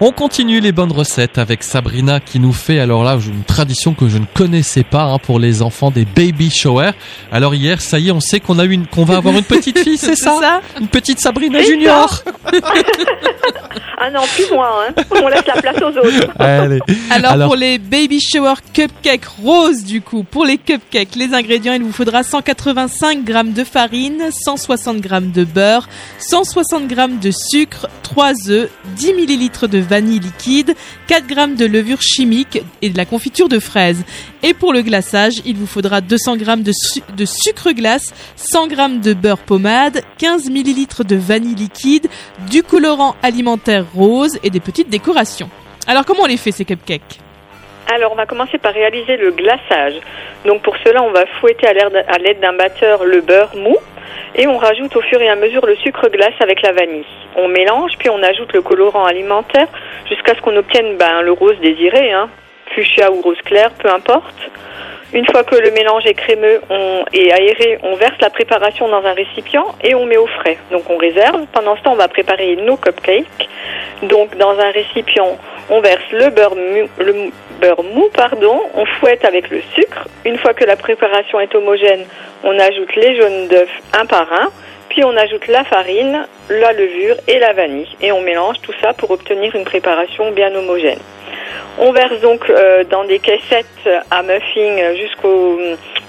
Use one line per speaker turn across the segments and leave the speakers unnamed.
On continue les bonnes recettes avec Sabrina qui nous fait alors là une tradition que je ne connaissais pas hein, pour les enfants des baby showers. Alors hier, ça y est, on sait qu'on a une qu'on va avoir une petite fille, c'est ça, Une petite Sabrina Junior.
ah non, plus moi. Hein. On laisse la place aux autres.
Alors, pour les baby shower cupcakes roses du coup, pour les cupcakes, les ingrédients, il vous faudra 185 g de farine, 160 g de beurre, 160 g de sucre, 3 œufs, 10 ml de vanille liquide, 4 g de levure chimique et de la confiture de fraises. Et pour le glaçage, il vous faudra 200 g de, sucre glace, 100 g de beurre pommade, 15 ml de vanille liquide, du colorant alimentaire rose et des petites décorations. Alors comment on les fait ces cupcakes?
Alors, on va commencer par réaliser le glaçage. Donc, pour cela, on va fouetter à l'aide d'un batteur le beurre mou et on rajoute au fur et à mesure le sucre glace avec la vanille. On mélange, puis on ajoute le colorant alimentaire jusqu'à ce qu'on obtienne ben, le rose désiré, hein, fuchsia ou rose clair, peu importe. Une fois que le mélange est crémeux et aéré, on verse la préparation dans un récipient et on met au frais. Donc on réserve. Pendant ce temps, on va préparer nos cupcakes. Donc dans un récipient, on verse le beurre mou, le on fouette avec le sucre. Une fois que la préparation est homogène, on ajoute les jaunes d'œufs un par un. Puis on ajoute la farine, la levure et la vanille. Et on mélange tout ça pour obtenir une préparation bien homogène. On verse donc euh, dans des caissettes à muffins jusqu'au...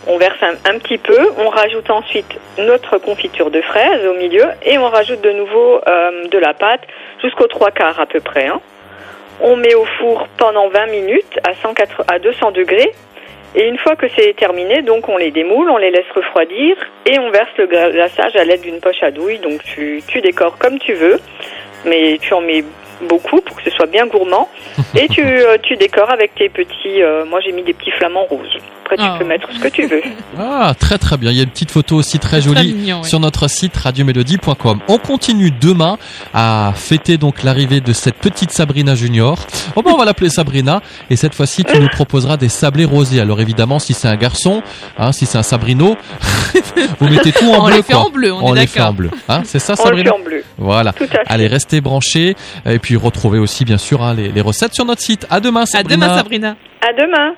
On verse un, petit peu, on rajoute ensuite notre confiture de fraises au milieu et on rajoute de nouveau euh, de la pâte jusqu'aux trois quarts à peu près. Hein. On met au four pendant 20 minutes à, 180, à 200 degrés et une fois que c'est terminé, on les démoule, on les laisse refroidir et on verse le glaçage à l'aide d'une poche à douille. Donc tu, tu décores comme tu veux, mais tu en mets beaucoup pour que ce soit bien gourmand. Et tu, euh, tu décores avec tes petits. Euh, moi, j'ai mis des petits flamants rouges. Après, tu ah. peux mettre ce que tu veux.
Ah, très très bien. Il y a une petite photo aussi très jolie sur notre site radiomélodie.com. On continue demain à fêter donc l'arrivée de cette petite Sabrina Junior. Oh ben, on va l'appeler Sabrina. Et cette fois-ci, tu nous proposeras des sablés rosés. Alors évidemment, si c'est un garçon, hein, si c'est un Sabrino, vous mettez tout en
on
bleu.
Les fait en bleu, on,
les fait en bleu. Hein, c'est ça,
Sabrina on les fait en bleu.
Voilà. Allez, restez branchés. Et puis, puis retrouver aussi bien sûr hein, les, les, recettes sur notre site. À demain Sabrina.
À demain Sabrina.
À demain.